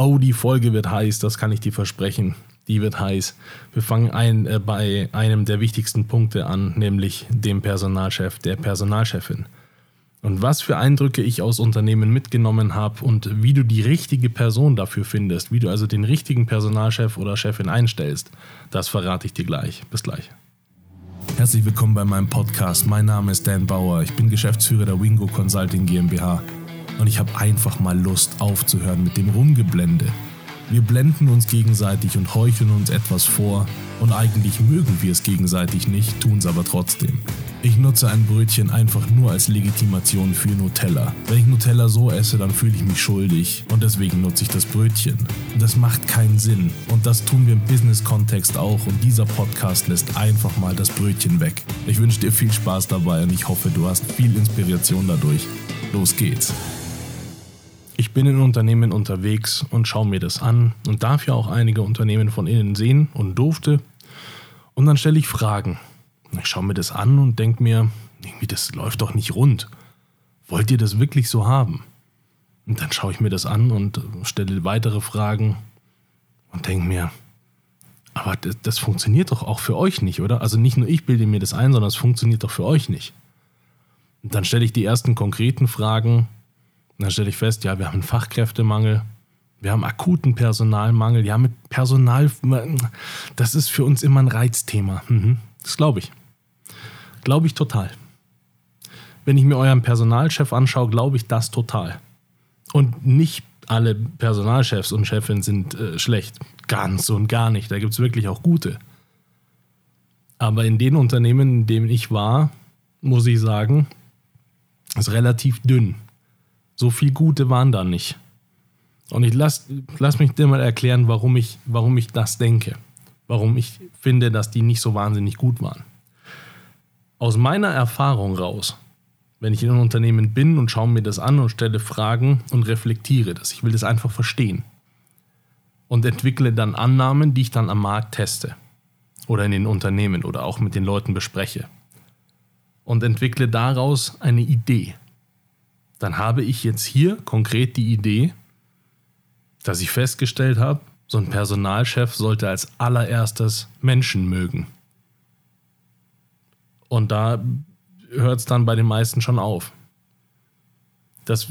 Oh, die Folge wird heiß, das kann ich dir versprechen. Die wird heiß. Wir fangen ein, äh, bei einem der wichtigsten Punkte an, nämlich dem Personalchef, der Personalchefin. Und was für Eindrücke ich aus Unternehmen mitgenommen habe und wie du die richtige Person dafür findest, wie du also den richtigen Personalchef oder Chefin einstellst, das verrate ich dir gleich. Bis gleich. Herzlich willkommen bei meinem Podcast. Mein Name ist Dan Bauer. Ich bin Geschäftsführer der Wingo Consulting GmbH und ich habe einfach mal Lust aufzuhören mit dem Rumgeblende. Wir blenden uns gegenseitig und heucheln uns etwas vor und eigentlich mögen wir es gegenseitig nicht, tun es aber trotzdem. Ich nutze ein Brötchen einfach nur als Legitimation für Nutella. Wenn ich Nutella so esse, dann fühle ich mich schuldig und deswegen nutze ich das Brötchen. Das macht keinen Sinn und das tun wir im Business-Kontext auch und dieser Podcast lässt einfach mal das Brötchen weg. Ich wünsche dir viel Spaß dabei und ich hoffe, du hast viel Inspiration dadurch. Los geht's! Ich bin in Unternehmen unterwegs und schaue mir das an und darf ja auch einige Unternehmen von innen sehen und durfte. Und dann stelle ich Fragen. Ich schaue mir das an und denke mir, irgendwie, das läuft doch nicht rund. Wollt ihr das wirklich so haben? Und dann schaue ich mir das an und stelle weitere Fragen und denke mir, aber das, das, funktioniert doch auch für euch nicht, oder? Also nicht nur ich bilde mir das ein, sondern es funktioniert doch für euch nicht. Und dann stelle ich die ersten konkreten Fragen und dann stelle ich fest, ja, wir haben einen Fachkräftemangel, wir haben akuten Personalmangel. Ja, mit Personal, das ist für uns immer ein Reizthema. Mhm. Das glaube ich. Glaube ich total. Wenn ich mir euren Personalchef anschaue, glaube ich das total. Und nicht alle Personalchefs und Chefinnen sind äh, schlecht. Ganz und gar nicht. Da gibt es wirklich auch gute. Aber in den Unternehmen, in denen ich war, muss ich sagen, ist relativ dünn. So viel Gute waren da nicht. Und ich lass, lass mich dir mal erklären, warum ich, warum ich das denke. Warum ich finde, dass die nicht so wahnsinnig gut waren. Aus meiner Erfahrung raus, wenn ich in einem Unternehmen bin und schaue mir das an und stelle Fragen und reflektiere das, ich will das einfach verstehen. Und entwickle dann Annahmen, die ich dann am Markt teste. Oder in den Unternehmen oder auch mit den Leuten bespreche. Und entwickle daraus eine Idee dann habe ich jetzt hier konkret die Idee, dass ich festgestellt habe, so ein Personalchef sollte als allererstes Menschen mögen. Und da hört es dann bei den meisten schon auf. Das,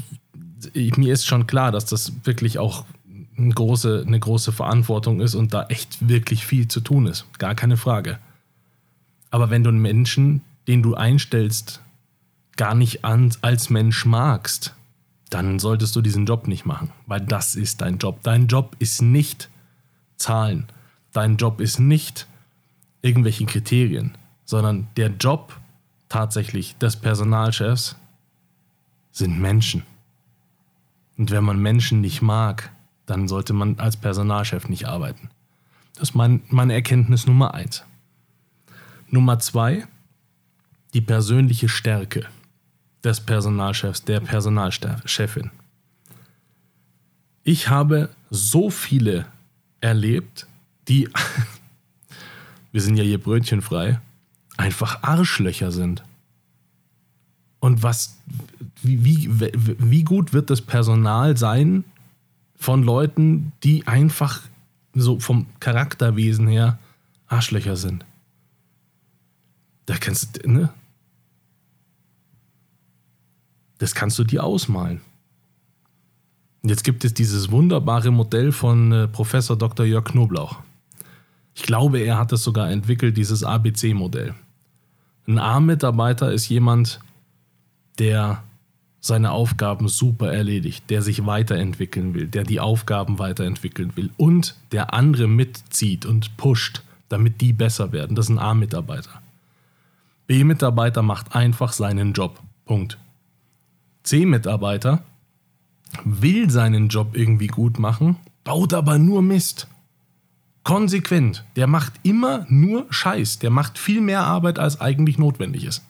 mir ist schon klar, dass das wirklich auch eine große, eine große Verantwortung ist und da echt wirklich viel zu tun ist. Gar keine Frage. Aber wenn du einen Menschen, den du einstellst, gar nicht als Mensch magst, dann solltest du diesen Job nicht machen, weil das ist dein Job. Dein Job ist nicht Zahlen. Dein Job ist nicht irgendwelche Kriterien, sondern der Job tatsächlich des Personalchefs sind Menschen. Und wenn man Menschen nicht mag, dann sollte man als Personalchef nicht arbeiten. Das ist mein, meine Erkenntnis Nummer eins. Nummer zwei, die persönliche Stärke des Personalchefs, der Personalchefin. Ich habe so viele erlebt, die, wir sind ja hier brötchenfrei, einfach Arschlöcher sind. Und was, wie, wie, wie gut wird das Personal sein von Leuten, die einfach so vom Charakterwesen her Arschlöcher sind? Da kannst du, ne? Das kannst du dir ausmalen. Und jetzt gibt es dieses wunderbare Modell von äh, Professor Dr. Jörg Knoblauch. Ich glaube, er hat es sogar entwickelt, dieses ABC-Modell. Ein A-Mitarbeiter ist jemand, der seine Aufgaben super erledigt, der sich weiterentwickeln will, der die Aufgaben weiterentwickeln will und der andere mitzieht und pusht, damit die besser werden. Das ist ein A-Mitarbeiter. B-Mitarbeiter macht einfach seinen Job. Punkt. C-Mitarbeiter will seinen Job irgendwie gut machen, baut aber nur Mist. Konsequent. Der macht immer nur Scheiß. Der macht viel mehr Arbeit, als eigentlich notwendig ist.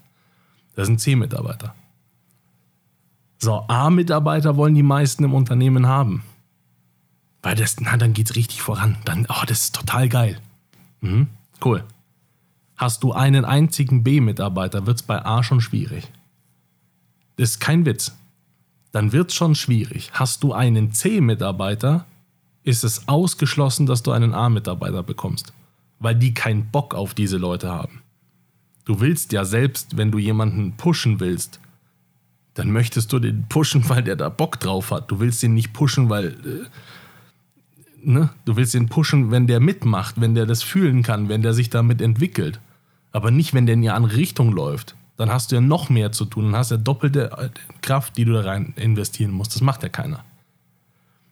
Das sind C-Mitarbeiter. So, A-Mitarbeiter wollen die meisten im Unternehmen haben. Weil das, na, dann geht's richtig voran. Dann, oh, das ist total geil. Mhm, cool. Hast du einen einzigen B-Mitarbeiter, wird's bei A schon schwierig. Das ist kein Witz. Dann wird es schon schwierig. Hast du einen C-Mitarbeiter, ist es ausgeschlossen, dass du einen A-Mitarbeiter bekommst, weil die keinen Bock auf diese Leute haben. Du willst ja selbst, wenn du jemanden pushen willst, dann möchtest du den pushen, weil der da Bock drauf hat. Du willst ihn nicht pushen, weil äh, ne? du willst ihn pushen, wenn der mitmacht, wenn der das fühlen kann, wenn der sich damit entwickelt. Aber nicht, wenn der in die andere Richtung läuft. Dann hast du ja noch mehr zu tun. Dann hast du ja doppelte äh, Kraft, die du da rein investieren musst. Das macht ja keiner.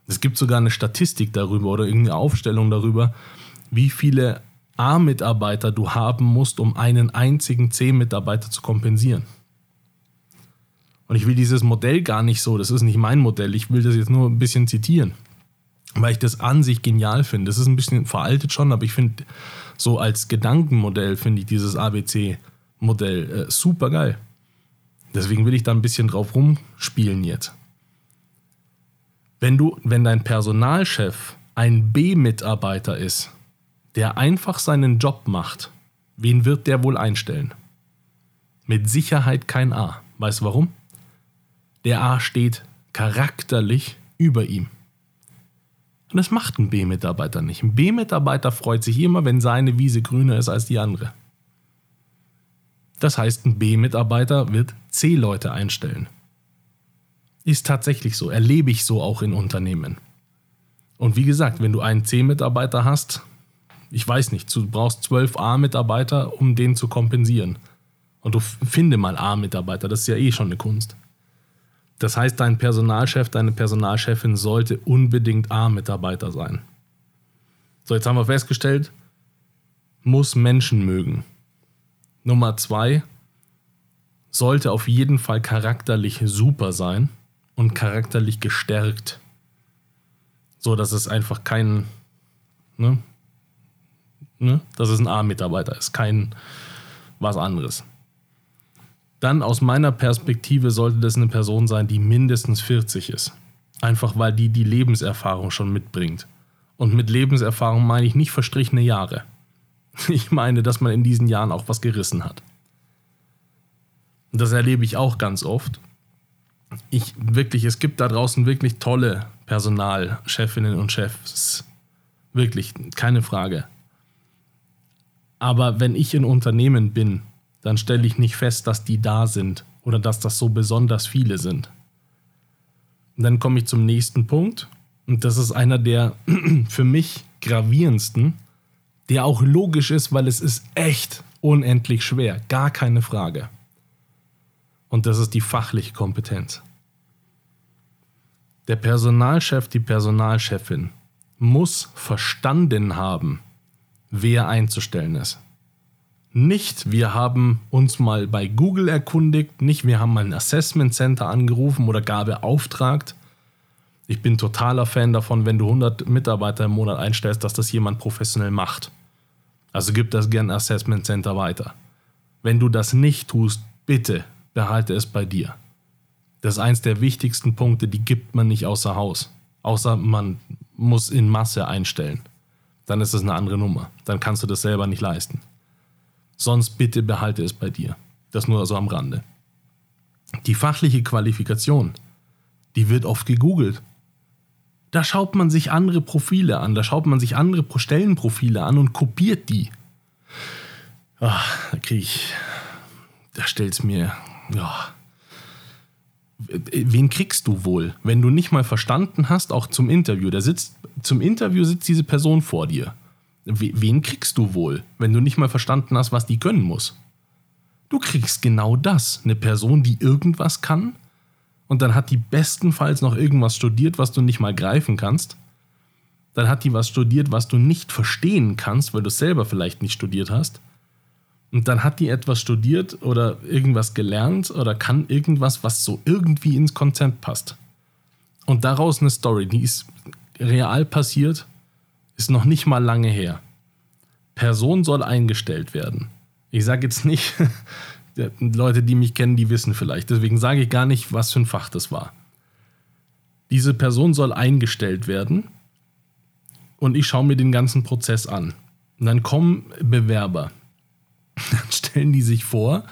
Es gibt sogar eine Statistik darüber oder irgendeine Aufstellung darüber, wie viele A-Mitarbeiter du haben musst, um einen einzigen C-Mitarbeiter zu kompensieren. Und ich will dieses Modell gar nicht so, das ist nicht mein Modell, ich will das jetzt nur ein bisschen zitieren, weil ich das an sich genial finde. Das ist ein bisschen veraltet schon, aber ich finde, so als Gedankenmodell finde ich dieses ABC-Modell äh, super geil. Deswegen will ich da ein bisschen drauf rumspielen jetzt. Wenn du, wenn dein Personalchef ein B-Mitarbeiter ist, der einfach seinen Job macht, wen wird der wohl einstellen? Mit Sicherheit kein A. Weißt du warum? Der A steht charakterlich über ihm. Und das macht ein B-Mitarbeiter nicht. Ein B-Mitarbeiter freut sich immer, wenn seine Wiese grüner ist als die andere. Das heißt, ein B-Mitarbeiter wird C-Leute einstellen. Ist tatsächlich so, erlebe ich so auch in Unternehmen. Und wie gesagt, wenn du einen C-Mitarbeiter hast, ich weiß nicht, du brauchst zwölf A-Mitarbeiter, um den zu kompensieren. Und du finde mal A-Mitarbeiter, das ist ja eh schon eine Kunst. Das heißt, dein Personalchef, deine Personalchefin sollte unbedingt A-Mitarbeiter sein. So, jetzt haben wir festgestellt, muss Menschen mögen. Nummer zwei, sollte auf jeden Fall charakterlich super sein und charakterlich gestärkt. So, dass es einfach kein, ne, ne, dass es ein A-Mitarbeiter ist, kein was anderes. Dann aus meiner Perspektive sollte das eine Person sein, die mindestens 40 ist. Einfach weil die die Lebenserfahrung schon mitbringt. Und mit Lebenserfahrung meine ich nicht verstrichene Jahre. Ich meine, dass man in diesen Jahren auch was gerissen hat. Und das erlebe ich auch ganz oft. Ich wirklich, es gibt da draußen wirklich tolle Personalchefinnen und Chefs. Wirklich, keine Frage. Aber wenn ich in Unternehmen bin dann stelle ich nicht fest, dass die da sind oder dass das so besonders viele sind. Und dann komme ich zum nächsten Punkt und das ist einer der für mich gravierendsten, der auch logisch ist, weil es ist echt unendlich schwer, gar keine Frage. Und das ist die fachliche Kompetenz. Der Personalchef, die Personalchefin muss verstanden haben, wer einzustellen ist. Nicht, wir haben uns mal bei Google erkundigt, nicht, wir haben mal ein Assessment Center angerufen oder gar beauftragt. Ich bin totaler Fan davon, wenn du 100 Mitarbeiter im Monat einstellst, dass das jemand professionell macht. Also gib das gern Assessment Center weiter. Wenn du das nicht tust, bitte behalte es bei dir. Das ist eins der wichtigsten Punkte, die gibt man nicht außer Haus. Außer man muss in Masse einstellen. Dann ist es eine andere Nummer. Dann kannst du das selber nicht leisten. Sonst bitte behalte es bei dir. Das nur so am Rande. Die fachliche Qualifikation, die wird oft gegoogelt. Da schaut man sich andere Profile an, da schaut man sich andere Stellenprofile an und kopiert die. Ach, da kriege ich, da stellt's mir, ja. Wen kriegst du wohl, wenn du nicht mal verstanden hast, auch zum Interview? Da sitzt, zum Interview sitzt diese Person vor dir wen kriegst du wohl, wenn du nicht mal verstanden hast, was die können muss? Du kriegst genau das, eine Person, die irgendwas kann und dann hat die bestenfalls noch irgendwas studiert, was du nicht mal greifen kannst. Dann hat die was studiert, was du nicht verstehen kannst, weil du es selber vielleicht nicht studiert hast. Und dann hat die etwas studiert oder irgendwas gelernt oder kann irgendwas, was so irgendwie ins Konzept passt. Und daraus eine Story, die ist real passiert ist noch nicht mal lange her. Person soll eingestellt werden. Ich sage jetzt nicht, Leute, die mich kennen, die wissen vielleicht. Deswegen sage ich gar nicht, was für ein Fach das war. Diese Person soll eingestellt werden und ich schaue mir den ganzen Prozess an. Und dann kommen Bewerber. Dann stellen die sich vor,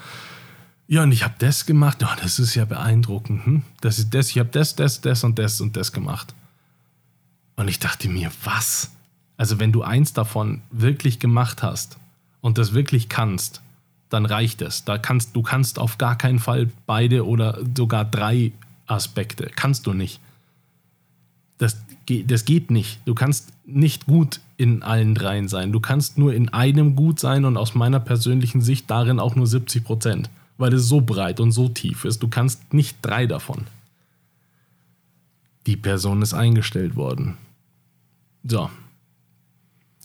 ja, und ich habe das gemacht. Oh, das ist ja beeindruckend. Hm? Das ist das, ich habe das, das, das und das und das gemacht. Und ich dachte mir, was? Also wenn du eins davon wirklich gemacht hast und das wirklich kannst, dann reicht es. Da kannst, du kannst auf gar keinen Fall beide oder sogar drei Aspekte. Kannst du nicht. Das, das geht nicht. Du kannst nicht gut in allen dreien sein. Du kannst nur in einem gut sein und aus meiner persönlichen Sicht darin auch nur 70 Prozent, weil es so breit und so tief ist. Du kannst nicht drei davon. Die Person ist eingestellt worden. So.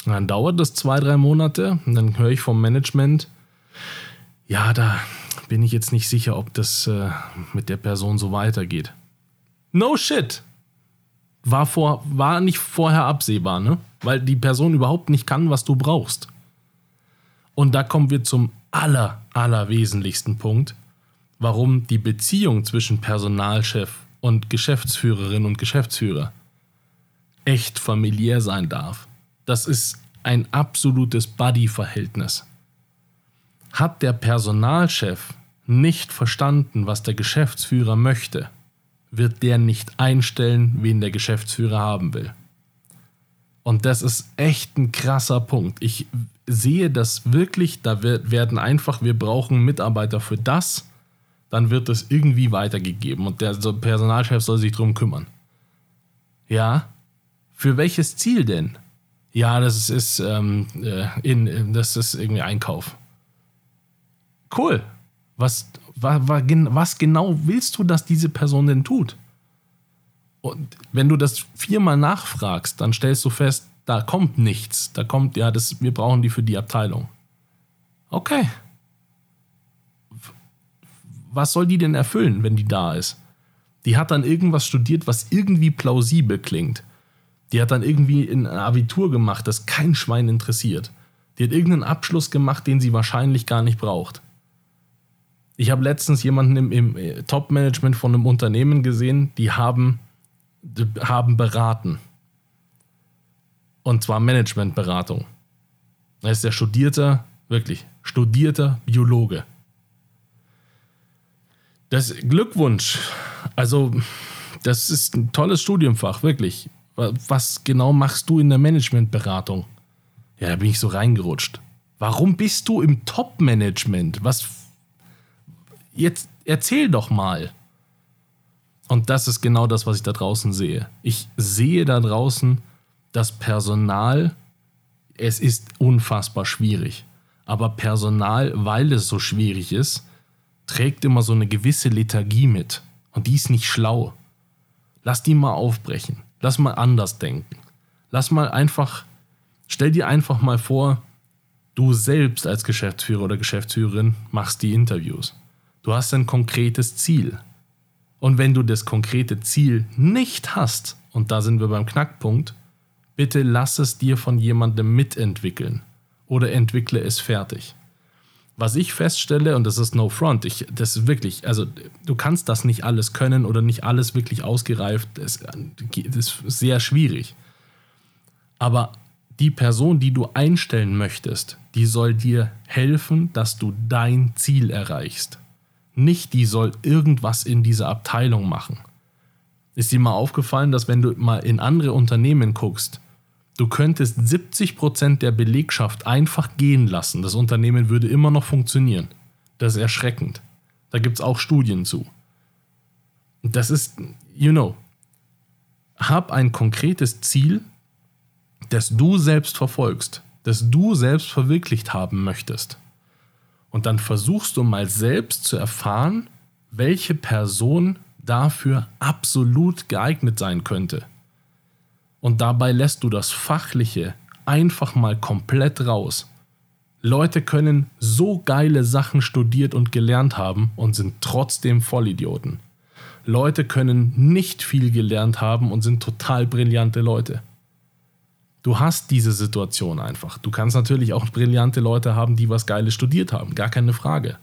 Dann dauert das zwei, drei Monate und dann höre ich vom Management, ja, da bin ich jetzt nicht sicher, ob das äh, mit der Person so weitergeht. No shit! War, vor, war nicht vorher absehbar, ne? Weil die Person überhaupt nicht kann, was du brauchst. Und da kommen wir zum aller, aller wesentlichsten Punkt, warum die Beziehung zwischen Personalchef und Geschäftsführerin und Geschäftsführer echt familiär sein darf. Das ist ein absolutes Buddy-Verhältnis. Hat der Personalchef nicht verstanden, was der Geschäftsführer möchte, wird der nicht einstellen, wen der Geschäftsführer haben will. Und das ist echt ein krasser Punkt. Ich sehe das wirklich, da werden einfach, wir brauchen Mitarbeiter für das, dann wird das irgendwie weitergegeben und der Personalchef soll sich darum kümmern. Ja, für welches Ziel denn? Ja, das ist, ähm, äh, in, das ist irgendwie Einkauf. Cool. Was, was, was genau willst du, dass diese Person denn tut? Und wenn du das viermal nachfragst, dann stellst du fest, da kommt nichts. Da kommt, ja, das, wir brauchen die für die Abteilung. Okay. Was soll die denn erfüllen, wenn die da ist? Die hat dann irgendwas studiert, was irgendwie plausibel klingt. Die hat dann irgendwie ein Abitur gemacht, das kein Schwein interessiert. Die hat irgendeinen Abschluss gemacht, den sie wahrscheinlich gar nicht braucht. Ich habe letztens jemanden im, im äh, Top-Management von einem Unternehmen gesehen, die haben, die haben beraten. Und zwar Managementberatung. Er ist der studierter, wirklich, studierter Biologe. Das Glückwunsch. Also, das ist ein tolles Studiumfach, wirklich. Was genau machst du in der Managementberatung? Ja, da bin ich so reingerutscht. Warum bist du im Top-Management? Was. Jetzt erzähl doch mal. Und das ist genau das, was ich da draußen sehe. Ich sehe da draußen das Personal. Es ist unfassbar schwierig. Aber Personal, weil es so schwierig ist, trägt immer so eine gewisse Lethargie mit. Und die ist nicht schlau. Lass die mal aufbrechen. Lass mal anders denken. Lass mal einfach, stell dir einfach mal vor, du selbst als Geschäftsführer oder Geschäftsführerin machst die Interviews. Du hast ein konkretes Ziel. Und wenn du das konkrete Ziel nicht hast, und da sind wir beim Knackpunkt, bitte lass es dir von jemandem mitentwickeln oder entwickle es fertig was ich feststelle, und das ist no front, ich, das wirklich, also du kannst das nicht alles können oder nicht alles wirklich ausgereift, das, das ist sehr schwierig. Aber die Person, die du einstellen möchtest, die soll dir helfen, dass du dein Ziel erreichst. Nicht die soll irgendwas in dieser Abteilung machen. Ist dir mal aufgefallen, dass wenn du mal in andere Unternehmen guckst, Du könntest 70% der Belegschaft einfach gehen lassen. Das Unternehmen würde immer noch funktionieren. Das ist erschreckend. Da gibt es auch Studien zu. Das ist, you know, hab ein konkretes Ziel, das du selbst verfolgst, das du selbst verwirklicht haben möchtest. Und dann versuchst du mal selbst zu erfahren, welche Person dafür absolut geeignet sein könnte. Und dabei lässt du das Fachliche einfach mal komplett raus. Leute können so geile Sachen studiert und gelernt haben und sind trotzdem Vollidioten. Leute können nicht viel gelernt haben und sind total brillante Leute. Du hast diese Situation einfach. Du kannst natürlich auch brillante Leute haben, die was Geiles studiert haben, gar keine Frage.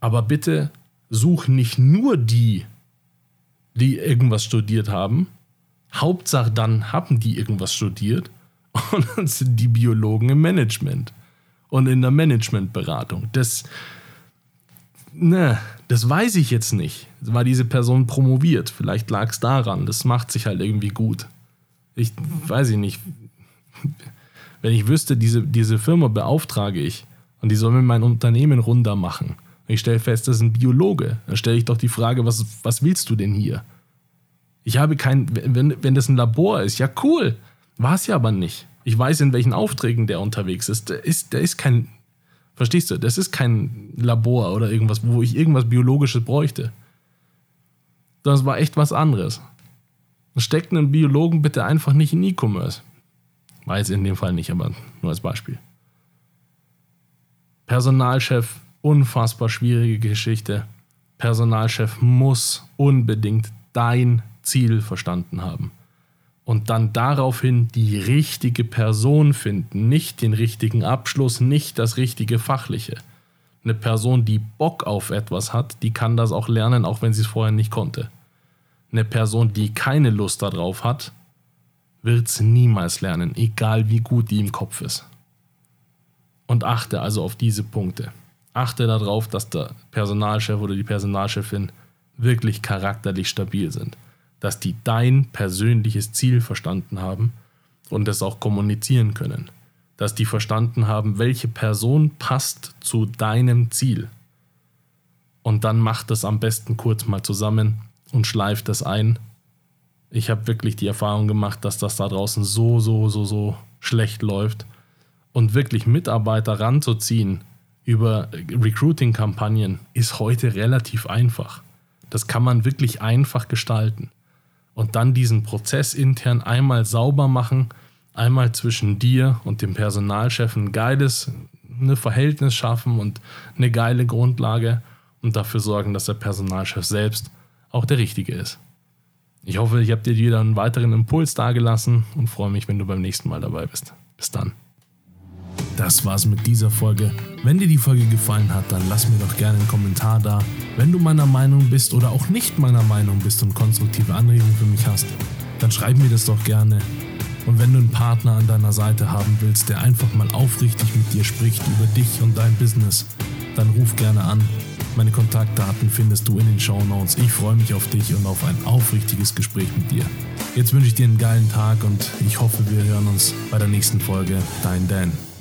Aber bitte such nicht nur die, die irgendwas studiert haben, Hauptsache dann haben die irgendwas studiert und dann sind die Biologen im Management und in der Managementberatung. Das, ne, das weiß ich jetzt nicht. War diese Person promoviert? Vielleicht lag es daran. Das macht sich halt irgendwie gut. Ich weiß ich nicht. Wenn ich wüsste, diese, diese Firma beauftrage ich und die soll mir mein Unternehmen runter machen. Ich stelle fest, das ist ein Biologe. Dann stelle ich doch die Frage, was, was willst du denn hier? Ich habe kein, wenn, wenn das ein Labor ist, ja cool. War es ja aber nicht. Ich weiß, in welchen Aufträgen der unterwegs ist. Der ist, der ist kein, verstehst du, das ist kein Labor oder irgendwas, wo ich irgendwas Biologisches bräuchte. Das war echt was anderes. Steckt einen Biologen bitte einfach nicht in E-Commerce. Weiß in dem Fall nicht, aber nur als Beispiel. Personalchef, unfassbar schwierige Geschichte. Personalchef muss unbedingt dein Ziel verstanden haben. Und dann daraufhin die richtige Person finden, nicht den richtigen Abschluss, nicht das richtige Fachliche. Eine Person, die Bock auf etwas hat, die kann das auch lernen, auch wenn sie es vorher nicht konnte. Eine Person, die keine Lust darauf hat, wird es niemals lernen, egal wie gut die im Kopf ist. Und achte also auf diese Punkte. Achte darauf, dass der Personalchef oder die Personalchefin wirklich charakterlich stabil sind dass die dein persönliches Ziel verstanden haben und es auch kommunizieren können. Dass die verstanden haben, welche Person passt zu deinem Ziel. Und dann macht das am besten kurz mal zusammen und schleift das ein. Ich habe wirklich die Erfahrung gemacht, dass das da draußen so, so, so, so schlecht läuft. Und wirklich Mitarbeiter ranzuziehen über Recruiting-Kampagnen ist heute relativ einfach. Das kann man wirklich einfach gestalten und dann diesen Prozess intern einmal sauber machen, einmal zwischen dir und dem Personalchef ein geiles eine Verhältnis schaffen und eine geile Grundlage und dafür sorgen, dass der Personalchef selbst auch der Richtige ist. Ich hoffe, ich habe dir wieder einen weiteren Impuls dargelassen und freue mich, wenn du beim nächsten Mal dabei bist. Bis dann. Das war's mit dieser Folge. Wenn dir die Folge gefallen hat, dann lass mir doch gerne einen Kommentar da. Wenn du meiner Meinung bist oder auch nicht meiner Meinung bist und konstruktive Anregungen für mich hast, dann schreib mir das doch gerne. Und wenn du einen Partner an deiner Seite haben willst, der einfach mal aufrichtig mit dir spricht über dich und dein Business, dann ruf gerne an. Meine Kontaktdaten findest du in den Show Notes. Ich freue mich auf dich und auf ein aufrichtiges Gespräch mit dir. Jetzt wünsche ich dir einen geilen Tag und ich hoffe, wir hören uns bei der nächsten Folge. Dein Dan.